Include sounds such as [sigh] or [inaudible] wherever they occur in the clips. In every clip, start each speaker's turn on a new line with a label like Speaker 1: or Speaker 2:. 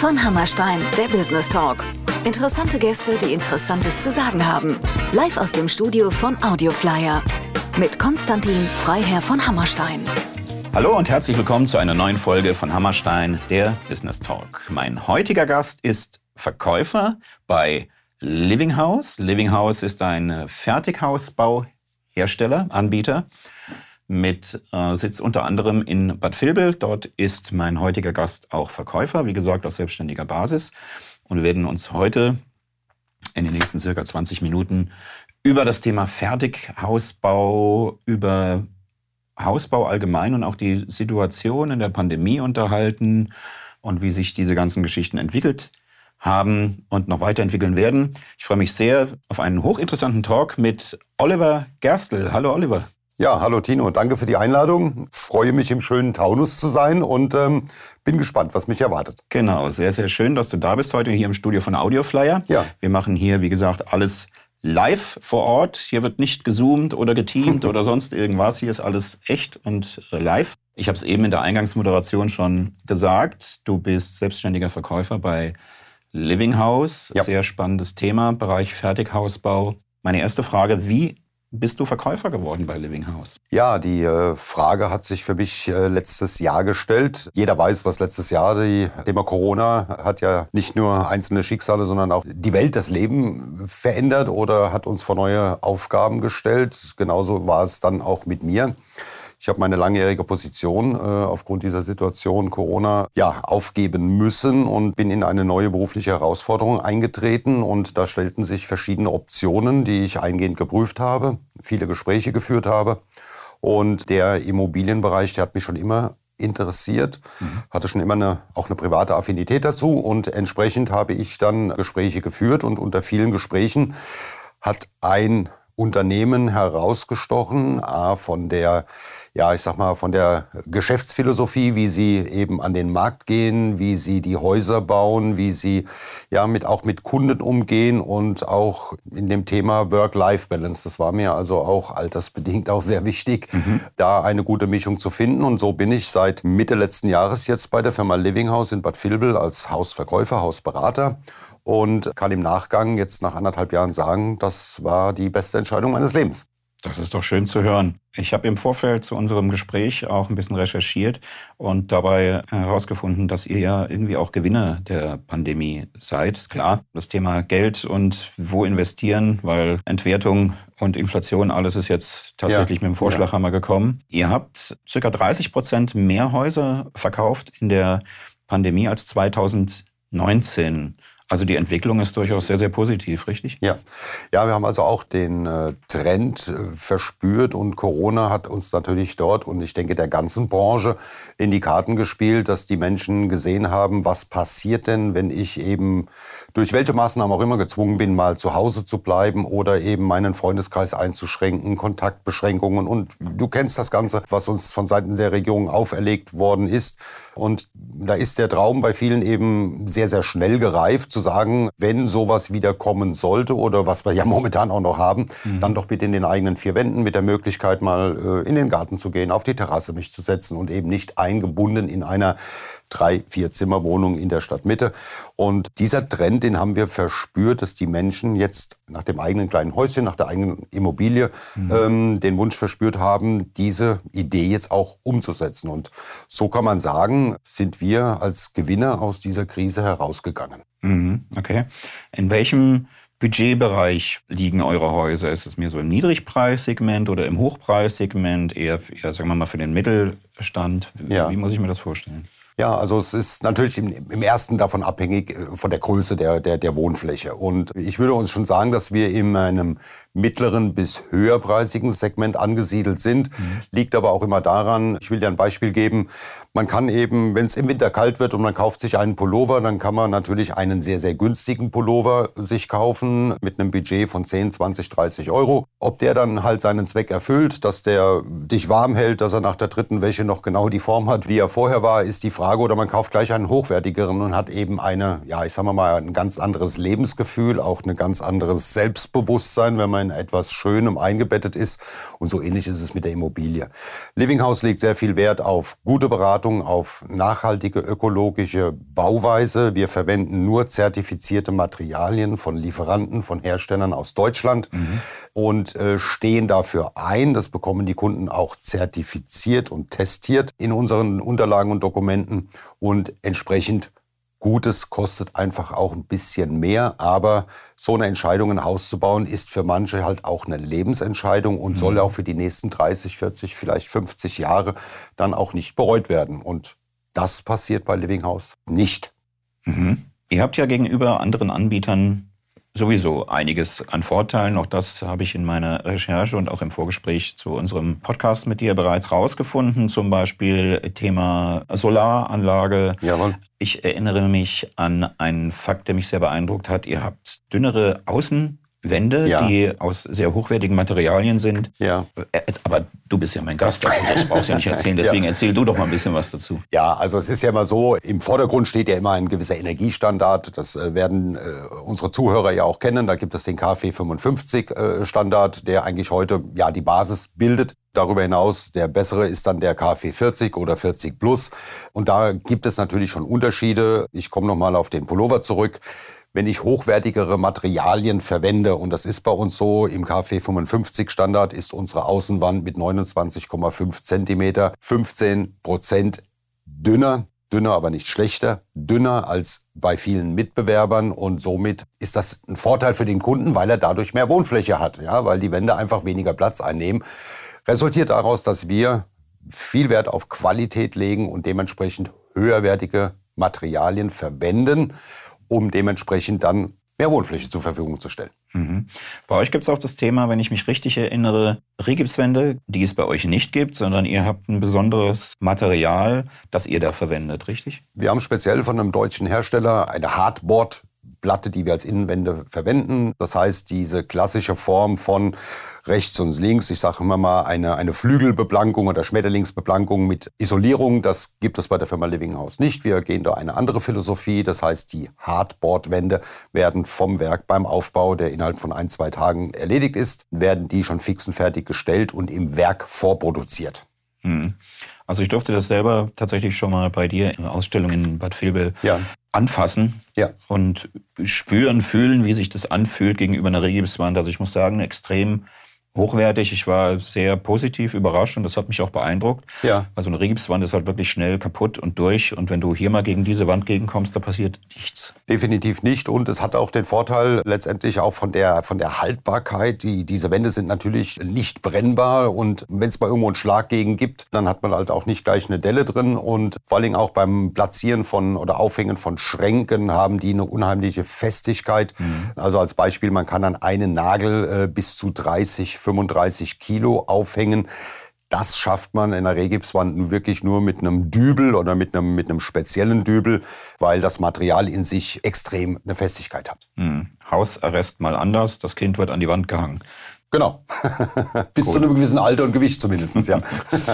Speaker 1: von Hammerstein, der Business Talk. Interessante Gäste, die Interessantes zu sagen haben. Live aus dem Studio von Audioflyer. Mit Konstantin Freiherr von Hammerstein.
Speaker 2: Hallo und herzlich willkommen zu einer neuen Folge von Hammerstein, der Business Talk. Mein heutiger Gast ist Verkäufer bei Living House. Living House ist ein Fertighausbauhersteller, Anbieter mit äh, Sitz unter anderem in Bad Vilbel. Dort ist mein heutiger Gast auch Verkäufer, wie gesagt, auf selbstständiger Basis. Und wir werden uns heute in den nächsten circa 20 Minuten über das Thema Fertighausbau, über Hausbau allgemein und auch die Situation in der Pandemie unterhalten und wie sich diese ganzen Geschichten entwickelt haben und noch weiterentwickeln werden. Ich freue mich sehr auf einen hochinteressanten Talk mit Oliver Gerstl. Hallo Oliver.
Speaker 3: Ja, hallo Tino, danke für die Einladung. Freue mich im schönen Taunus zu sein und ähm, bin gespannt, was mich erwartet.
Speaker 2: Genau, sehr, sehr schön, dass du da bist heute hier im Studio von Audioflyer. Ja. Wir machen hier, wie gesagt, alles live vor Ort. Hier wird nicht gezoomt oder geteamt [laughs] oder sonst irgendwas. Hier ist alles echt und äh, live. Ich habe es eben in der Eingangsmoderation schon gesagt. Du bist selbstständiger Verkäufer bei Living House. Ja. Sehr spannendes Thema, Bereich Fertighausbau. Meine erste Frage, wie bist du Verkäufer geworden bei Living House?
Speaker 3: Ja, die äh, Frage hat sich für mich äh, letztes Jahr gestellt. Jeder weiß, was letztes Jahr, die Thema Corona hat ja nicht nur einzelne Schicksale, sondern auch die Welt, das Leben verändert oder hat uns vor neue Aufgaben gestellt. Genauso war es dann auch mit mir. Ich habe meine langjährige Position äh, aufgrund dieser Situation Corona ja, aufgeben müssen und bin in eine neue berufliche Herausforderung eingetreten. Und da stellten sich verschiedene Optionen, die ich eingehend geprüft habe, viele Gespräche geführt habe. Und der Immobilienbereich, der hat mich schon immer interessiert, mhm. hatte schon immer eine, auch eine private Affinität dazu und entsprechend habe ich dann Gespräche geführt und unter vielen Gesprächen hat ein Unternehmen herausgestochen, A, von der, ja, ich sag mal, von der Geschäftsphilosophie, wie sie eben an den Markt gehen, wie sie die Häuser bauen, wie sie ja mit, auch mit Kunden umgehen und auch in dem Thema Work-Life-Balance. Das war mir also auch altersbedingt auch sehr wichtig, mhm. da eine gute Mischung zu finden. Und so bin ich seit Mitte letzten Jahres jetzt bei der Firma Living House in Bad Vilbel als Hausverkäufer, Hausberater und kann im Nachgang jetzt nach anderthalb Jahren sagen, das war die beste Entscheidung meines Lebens.
Speaker 2: Das ist doch schön zu hören. Ich habe im Vorfeld zu unserem Gespräch auch ein bisschen recherchiert und dabei herausgefunden, dass ihr ja irgendwie auch Gewinner der Pandemie seid. Klar, das Thema Geld und wo investieren, weil Entwertung und Inflation, alles ist jetzt tatsächlich ja. mit dem Vorschlaghammer ja. gekommen. Ihr habt circa 30 Prozent mehr Häuser verkauft in der Pandemie als 2019. Also die Entwicklung ist durchaus sehr, sehr positiv, richtig?
Speaker 3: Ja, ja wir haben also auch den äh, Trend äh, verspürt und Corona hat uns natürlich dort und ich denke der ganzen Branche in die Karten gespielt, dass die Menschen gesehen haben, was passiert denn, wenn ich eben durch welche Maßnahmen auch immer gezwungen bin, mal zu Hause zu bleiben oder eben meinen Freundeskreis einzuschränken, Kontaktbeschränkungen und du kennst das Ganze, was uns von Seiten der Regierung auferlegt worden ist. Und da ist der Traum bei vielen eben sehr, sehr schnell gereift, zu sagen, wenn sowas wieder kommen sollte oder was wir ja [laughs] momentan auch noch haben, mhm. dann doch bitte in den eigenen vier Wänden mit der Möglichkeit mal äh, in den Garten zu gehen, auf die Terrasse mich zu setzen und eben nicht eingebunden in einer drei, vier Zimmerwohnungen in der Stadtmitte. Und dieser Trend, den haben wir verspürt, dass die Menschen jetzt nach dem eigenen kleinen Häuschen, nach der eigenen Immobilie mhm. ähm, den Wunsch verspürt haben, diese Idee jetzt auch umzusetzen. Und so kann man sagen, sind wir als Gewinner aus dieser Krise herausgegangen.
Speaker 2: Mhm, okay. In welchem Budgetbereich liegen eure Häuser? Ist es mehr so im Niedrigpreissegment oder im Hochpreissegment, eher, eher sagen wir mal, für den Mittelstand? Ja. Wie muss ich mir das vorstellen?
Speaker 3: Ja, also es ist natürlich im, im, ersten davon abhängig äh, von der Größe der, der, der Wohnfläche. Und ich würde uns schon sagen, dass wir in einem mittleren bis höherpreisigen Segment angesiedelt sind. Mhm. Liegt aber auch immer daran, ich will dir ein Beispiel geben, man kann eben, wenn es im Winter kalt wird und man kauft sich einen Pullover, dann kann man natürlich einen sehr, sehr günstigen Pullover sich kaufen mit einem Budget von 10, 20, 30 Euro. Ob der dann halt seinen Zweck erfüllt, dass der dich warm hält, dass er nach der dritten Wäsche noch genau die Form hat, wie er vorher war, ist die Frage Frage oder man kauft gleich einen hochwertigeren und hat eben eine, ja, ich sag mal, ein ganz anderes Lebensgefühl, auch ein ganz anderes Selbstbewusstsein, wenn man in etwas Schönem eingebettet ist. Und so ähnlich ist es mit der Immobilie. Living House legt sehr viel Wert auf gute Beratung, auf nachhaltige ökologische Bauweise. Wir verwenden nur zertifizierte Materialien von Lieferanten, von Herstellern aus Deutschland mhm. und äh, stehen dafür ein. Das bekommen die Kunden auch zertifiziert und testiert in unseren Unterlagen und Dokumenten und entsprechend Gutes kostet einfach auch ein bisschen mehr, aber so eine Entscheidung, ein Haus zu bauen, ist für manche halt auch eine Lebensentscheidung und mhm. soll auch für die nächsten 30, 40, vielleicht 50 Jahre dann auch nicht bereut werden. Und das passiert bei Living House nicht.
Speaker 2: Mhm. Ihr habt ja gegenüber anderen Anbietern sowieso einiges an Vorteilen. Auch das habe ich in meiner Recherche und auch im Vorgespräch zu unserem Podcast mit dir bereits rausgefunden. Zum Beispiel Thema Solaranlage. Jawohl. Ich erinnere mich an einen Fakt, der mich sehr beeindruckt hat. Ihr habt dünnere Außen Wände, ja. die aus sehr hochwertigen Materialien sind. Ja. Äh, aber du bist ja mein Gast, also das brauchst du ja nicht [laughs] erzählen. Deswegen ja. erzähl du doch mal ein bisschen was dazu.
Speaker 3: Ja, also es ist ja immer so, im Vordergrund steht ja immer ein gewisser Energiestandard. Das äh, werden äh, unsere Zuhörer ja auch kennen. Da gibt es den KfW 55 äh, Standard, der eigentlich heute ja die Basis bildet. Darüber hinaus, der bessere ist dann der KfW 40 oder 40 Plus. Und da gibt es natürlich schon Unterschiede. Ich komme nochmal auf den Pullover zurück wenn ich hochwertigere Materialien verwende, und das ist bei uns so, im KfW 55 Standard ist unsere Außenwand mit 29,5 Zentimeter 15 Prozent dünner, dünner, aber nicht schlechter, dünner als bei vielen Mitbewerbern. Und somit ist das ein Vorteil für den Kunden, weil er dadurch mehr Wohnfläche hat, ja, weil die Wände einfach weniger Platz einnehmen. Resultiert daraus, dass wir viel Wert auf Qualität legen und dementsprechend höherwertige Materialien verwenden um dementsprechend dann mehr Wohnfläche zur Verfügung zu stellen.
Speaker 2: Mhm. Bei euch gibt es auch das Thema, wenn ich mich richtig erinnere, Regipswände, die es bei euch nicht gibt, sondern ihr habt ein besonderes Material, das ihr da verwendet, richtig?
Speaker 3: Wir haben speziell von einem deutschen Hersteller eine Hardboard Platte, die wir als Innenwände verwenden. Das heißt, diese klassische Form von rechts und links, ich sage immer mal eine, eine Flügelbeplankung oder Schmetterlingsbeplankung mit Isolierung, das gibt es bei der Firma Living House nicht. Wir gehen da eine andere Philosophie. Das heißt, die Hardboard-Wände werden vom Werk beim Aufbau, der innerhalb von ein, zwei Tagen erledigt ist, werden die schon fix und fertig gestellt und im Werk vorproduziert.
Speaker 2: Mhm. Also ich durfte das selber tatsächlich schon mal bei dir in der Ausstellung in Bad Vilbel ja. anfassen ja. und spüren, fühlen, wie sich das anfühlt gegenüber einer Regipswand. Also ich muss sagen, extrem hochwertig. Ich war sehr positiv überrascht und das hat mich auch beeindruckt. Ja. Also eine Regipswand ist halt wirklich schnell kaputt und durch. Und wenn du hier mal gegen diese Wand gegenkommst, da passiert nichts.
Speaker 3: Definitiv nicht. Und es hat auch den Vorteil letztendlich auch von der, von der Haltbarkeit. Die, diese Wände sind natürlich nicht brennbar. Und wenn es mal irgendwo einen Schlag gegen gibt, dann hat man halt auch nicht gleich eine Delle drin. Und vor allem auch beim Platzieren von oder Aufhängen von Schränken haben die eine unheimliche Festigkeit. Mhm. Also als Beispiel, man kann an einen Nagel äh, bis zu 30 35 Kilo aufhängen. Das schafft man in der Regipswand wirklich nur mit einem Dübel oder mit einem, mit einem speziellen Dübel, weil das Material in sich extrem eine Festigkeit hat.
Speaker 2: Hm. Hausarrest mal anders, das Kind wird an die Wand gehangen.
Speaker 3: Genau. [laughs] Bis Gut. zu einem gewissen Alter und Gewicht zumindest, ja.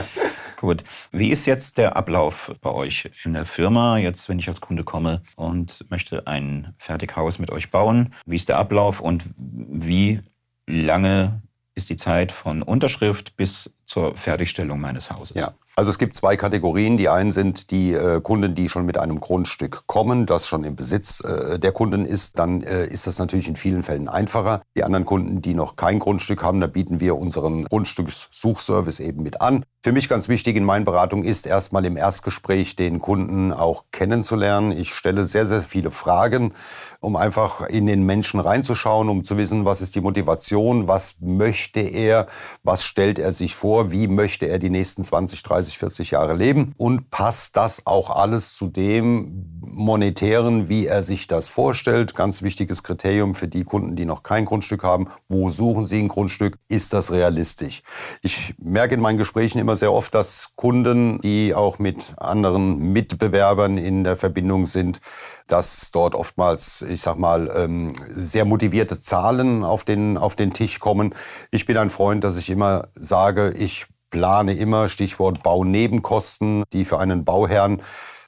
Speaker 3: [laughs]
Speaker 2: Gut. Wie ist jetzt der Ablauf bei euch in der Firma? Jetzt, wenn ich als Kunde komme und möchte ein Fertighaus mit euch bauen, wie ist der Ablauf und wie lange ist die Zeit von Unterschrift bis zur Fertigstellung meines Hauses.
Speaker 3: Ja. Also es gibt zwei Kategorien. Die einen sind die äh, Kunden, die schon mit einem Grundstück kommen, das schon im Besitz äh, der Kunden ist. Dann äh, ist das natürlich in vielen Fällen einfacher. Die anderen Kunden, die noch kein Grundstück haben, da bieten wir unseren Grundstückssuchservice eben mit an. Für mich ganz wichtig in meinen Beratungen ist erstmal im Erstgespräch den Kunden auch kennenzulernen. Ich stelle sehr, sehr viele Fragen, um einfach in den Menschen reinzuschauen, um zu wissen, was ist die Motivation, was möchte er, was stellt er sich vor, wie möchte er die nächsten 20, 30, 40 Jahre leben und passt das auch alles zu dem monetären, wie er sich das vorstellt. Ganz wichtiges Kriterium für die Kunden, die noch kein Grundstück haben. Wo suchen sie ein Grundstück? Ist das realistisch? Ich merke in meinen Gesprächen immer sehr oft, dass Kunden, die auch mit anderen Mitbewerbern in der Verbindung sind, dass dort oftmals, ich sag mal, ähm, sehr motivierte Zahlen auf den, auf den Tisch kommen. Ich bin ein Freund, dass ich immer sage, ich plane immer, Stichwort Baunebenkosten, die für einen Bauherrn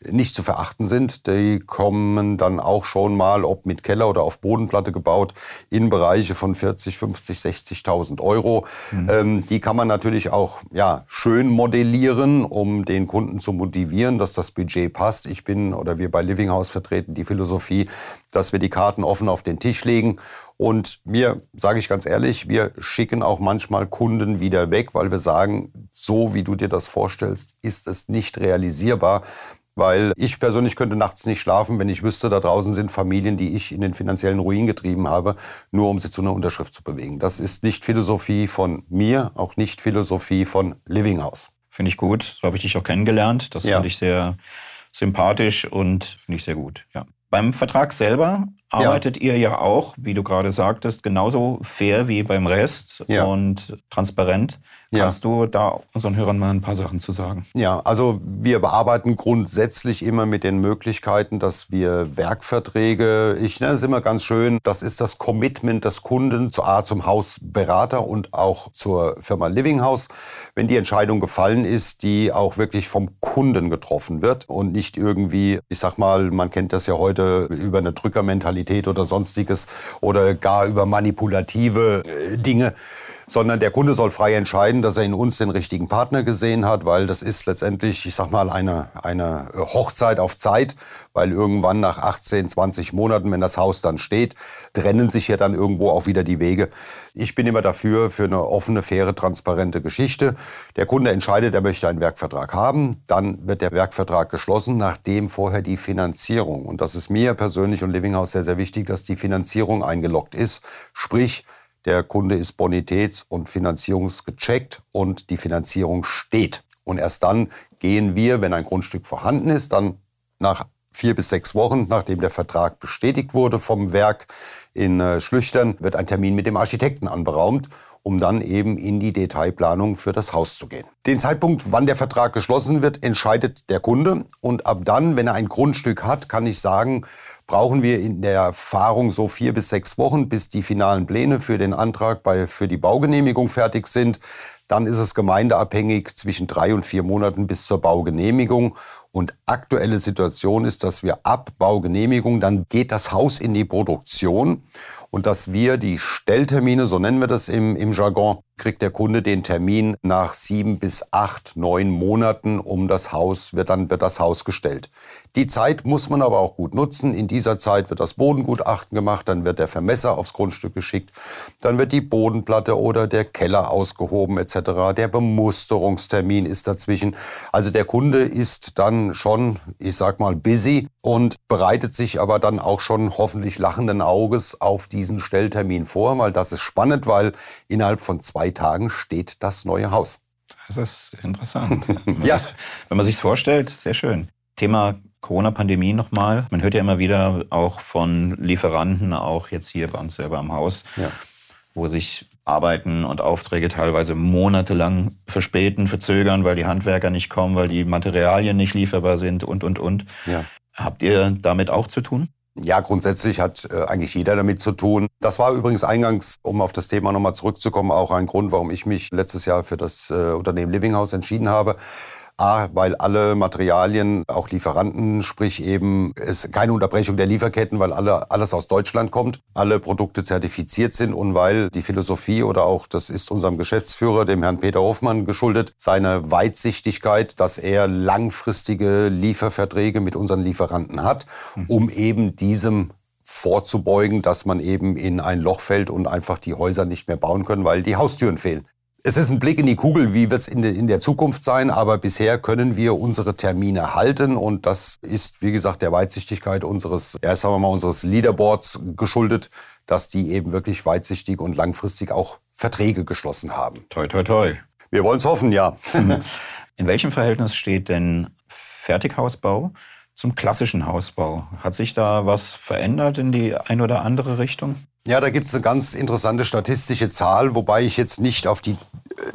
Speaker 3: nicht zu verachten sind. Die kommen dann auch schon mal, ob mit Keller oder auf Bodenplatte gebaut, in Bereiche von 40, 50, 60.000 Euro. Mhm. Ähm, die kann man natürlich auch ja, schön modellieren, um den Kunden zu motivieren, dass das Budget passt. Ich bin oder wir bei Living House vertreten die Philosophie, dass wir die Karten offen auf den Tisch legen und mir, sage ich ganz ehrlich, wir schicken auch manchmal Kunden wieder weg, weil wir sagen, so wie du dir das vorstellst, ist es nicht realisierbar. Weil ich persönlich könnte nachts nicht schlafen, wenn ich wüsste, da draußen sind Familien, die ich in den finanziellen Ruin getrieben habe, nur um sie zu einer Unterschrift zu bewegen. Das ist nicht Philosophie von mir, auch nicht Philosophie von Living House.
Speaker 2: Finde ich gut. So habe ich dich auch kennengelernt. Das ja. finde ich sehr sympathisch und finde ich sehr gut. Ja. Beim Vertrag selber arbeitet ja. ihr ja auch, wie du gerade sagtest, genauso fair wie beim Rest ja. und transparent. Kannst ja. du da unseren Hörern mal ein paar Sachen zu sagen?
Speaker 3: Ja, also wir bearbeiten grundsätzlich immer mit den Möglichkeiten, dass wir Werkverträge, ich nenne es immer ganz schön, das ist das Commitment des Kunden zu A, zum Hausberater und auch zur Firma Living House, wenn die Entscheidung gefallen ist, die auch wirklich vom Kunden getroffen wird und nicht irgendwie, ich sag mal, man kennt das ja heute über eine Drückermentalität oder sonstiges oder gar über manipulative äh, Dinge sondern der Kunde soll frei entscheiden, dass er in uns den richtigen Partner gesehen hat, weil das ist letztendlich, ich sag mal, eine, eine Hochzeit auf Zeit, weil irgendwann nach 18, 20 Monaten, wenn das Haus dann steht, trennen sich ja dann irgendwo auch wieder die Wege. Ich bin immer dafür, für eine offene, faire, transparente Geschichte. Der Kunde entscheidet, er möchte einen Werkvertrag haben, dann wird der Werkvertrag geschlossen, nachdem vorher die Finanzierung, und das ist mir persönlich und Living House sehr, sehr wichtig, dass die Finanzierung eingeloggt ist, sprich, der Kunde ist bonitäts- und finanzierungsgecheckt und die Finanzierung steht. Und erst dann gehen wir, wenn ein Grundstück vorhanden ist, dann nach vier bis sechs Wochen, nachdem der Vertrag bestätigt wurde vom Werk in äh, Schlüchtern, wird ein Termin mit dem Architekten anberaumt, um dann eben in die Detailplanung für das Haus zu gehen. Den Zeitpunkt, wann der Vertrag geschlossen wird, entscheidet der Kunde. Und ab dann, wenn er ein Grundstück hat, kann ich sagen, brauchen wir in der Erfahrung so vier bis sechs Wochen, bis die finalen Pläne für den Antrag bei, für die Baugenehmigung fertig sind. Dann ist es gemeindeabhängig zwischen drei und vier Monaten bis zur Baugenehmigung. Und aktuelle Situation ist, dass wir ab Baugenehmigung, dann geht das Haus in die Produktion und dass wir die Stelltermine, so nennen wir das im, im Jargon, kriegt der Kunde den Termin nach sieben bis acht, neun Monaten um das Haus, wird dann wird das Haus gestellt. Die Zeit muss man aber auch gut nutzen. In dieser Zeit wird das Bodengutachten gemacht, dann wird der Vermesser aufs Grundstück geschickt, dann wird die Bodenplatte oder der Keller ausgehoben etc. Der Bemusterungstermin ist dazwischen. Also der Kunde ist dann schon, ich sag mal, busy und bereitet sich aber dann auch schon hoffentlich lachenden Auges auf diesen Stelltermin vor, weil das ist spannend, weil innerhalb von zwei Tagen steht das neue Haus.
Speaker 2: Das ist interessant. Wenn [laughs] ja. wenn man sich vorstellt, sehr schön. Thema Corona-Pandemie nochmal. Man hört ja immer wieder auch von Lieferanten, auch jetzt hier bei uns selber am Haus, ja. wo sich Arbeiten und Aufträge teilweise monatelang verspäten, verzögern, weil die Handwerker nicht kommen, weil die Materialien nicht lieferbar sind und, und, und. Ja. Habt ihr damit auch zu tun?
Speaker 3: Ja, grundsätzlich hat äh, eigentlich jeder damit zu tun. Das war übrigens eingangs, um auf das Thema nochmal zurückzukommen, auch ein Grund, warum ich mich letztes Jahr für das äh, Unternehmen Living House entschieden habe. A, weil alle Materialien, auch Lieferanten, sprich eben es keine Unterbrechung der Lieferketten, weil alle, alles aus Deutschland kommt, alle Produkte zertifiziert sind und weil die Philosophie oder auch, das ist unserem Geschäftsführer, dem Herrn Peter Hoffmann, geschuldet, seine Weitsichtigkeit, dass er langfristige Lieferverträge mit unseren Lieferanten hat, hm. um eben diesem vorzubeugen, dass man eben in ein Loch fällt und einfach die Häuser nicht mehr bauen können, weil die Haustüren fehlen. Es ist ein Blick in die Kugel, wie wird es in, in, der Zukunft sein, aber bisher können wir unsere Termine halten und das ist, wie gesagt, der Weitsichtigkeit unseres, ja, sagen wir mal, unseres Leaderboards geschuldet, dass die eben wirklich weitsichtig und langfristig auch Verträge geschlossen haben.
Speaker 2: Toi, toi, toi.
Speaker 3: Wir wollen es hoffen, ja. [laughs] [laughs]
Speaker 2: In welchem Verhältnis steht denn Fertighausbau zum klassischen Hausbau? Hat sich da was verändert in die ein oder andere Richtung?
Speaker 3: Ja, da gibt es eine ganz interessante statistische Zahl, wobei ich jetzt nicht auf die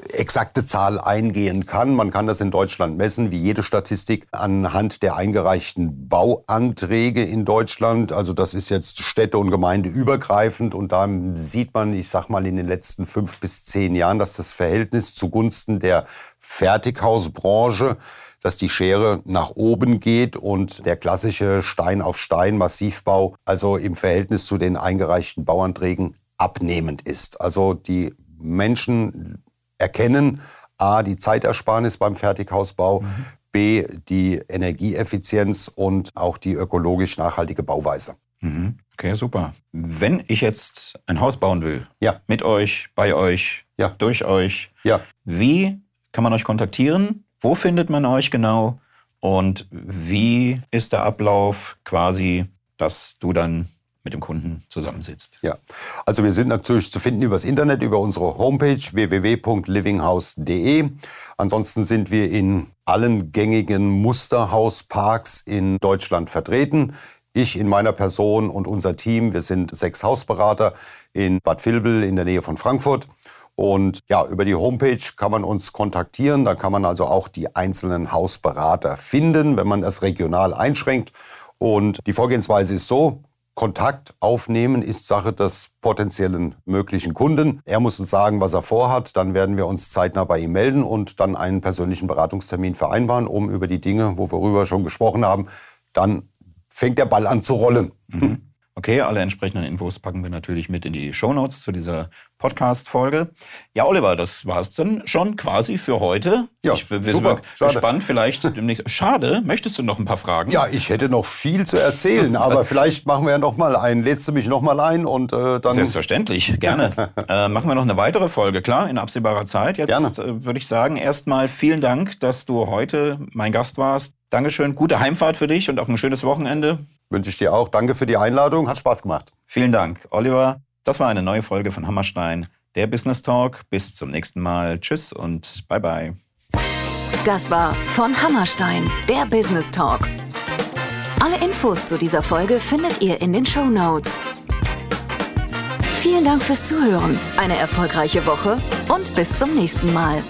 Speaker 3: exakte Zahl eingehen kann. Man kann das in Deutschland messen, wie jede Statistik, anhand der eingereichten Bauanträge in Deutschland. Also das ist jetzt Städte und Gemeinde übergreifend und da sieht man, ich sag mal, in den letzten fünf bis zehn Jahren, dass das Verhältnis zugunsten der Fertighausbranche dass die Schere nach oben geht und der klassische Stein auf Stein Massivbau also im Verhältnis zu den eingereichten Bauanträgen abnehmend ist. Also die Menschen erkennen A, die Zeitersparnis beim Fertighausbau, mhm. B, die Energieeffizienz und auch die ökologisch nachhaltige Bauweise.
Speaker 2: Mhm. Okay, super. Wenn ich jetzt ein Haus bauen will,
Speaker 3: ja.
Speaker 2: mit euch, bei euch,
Speaker 3: ja.
Speaker 2: durch euch,
Speaker 3: ja.
Speaker 2: wie kann man euch kontaktieren? Wo findet man euch genau? Und wie ist der Ablauf quasi, dass du dann mit dem Kunden zusammensitzt.
Speaker 3: Ja, also wir sind natürlich zu finden übers Internet, über unsere Homepage www.livinghouse.de. Ansonsten sind wir in allen gängigen Musterhausparks in Deutschland vertreten. Ich in meiner Person und unser Team, wir sind sechs Hausberater in Bad Vilbel in der Nähe von Frankfurt. Und ja, über die Homepage kann man uns kontaktieren. Da kann man also auch die einzelnen Hausberater finden, wenn man das regional einschränkt. Und die Vorgehensweise ist so, Kontakt aufnehmen ist Sache des potenziellen möglichen Kunden. Er muss uns sagen, was er vorhat. Dann werden wir uns zeitnah bei ihm melden und dann einen persönlichen Beratungstermin vereinbaren, um über die Dinge, wo wir worüber schon gesprochen haben, dann fängt der Ball an zu rollen.
Speaker 2: Mhm. Okay, alle entsprechenden Infos packen wir natürlich mit in die Shownotes zu dieser Podcast-Folge. Ja, Oliver, das war's dann schon quasi für heute.
Speaker 3: Ja,
Speaker 2: ich, wir super, gespannt, vielleicht [laughs] demnächst. Schade, möchtest du noch ein paar Fragen?
Speaker 3: Ja, ich hätte noch viel zu erzählen, aber [laughs] vielleicht machen wir ja noch mal ein. Lädst du mich noch mal ein und äh, dann.
Speaker 2: Selbstverständlich, gerne. [laughs] äh, machen wir noch eine weitere Folge, klar, in absehbarer Zeit. Jetzt äh, würde ich sagen, erstmal vielen Dank, dass du heute mein Gast warst. Dankeschön, gute Heimfahrt für dich und auch ein schönes Wochenende.
Speaker 3: Wünsche ich dir auch. Danke für die Einladung. Hat Spaß gemacht.
Speaker 2: Vielen Dank, Oliver. Das war eine neue Folge von Hammerstein, der Business Talk. Bis zum nächsten Mal. Tschüss und bye bye.
Speaker 1: Das war von Hammerstein, der Business Talk. Alle Infos zu dieser Folge findet ihr in den Show Notes. Vielen Dank fürs Zuhören, eine erfolgreiche Woche und bis zum nächsten Mal.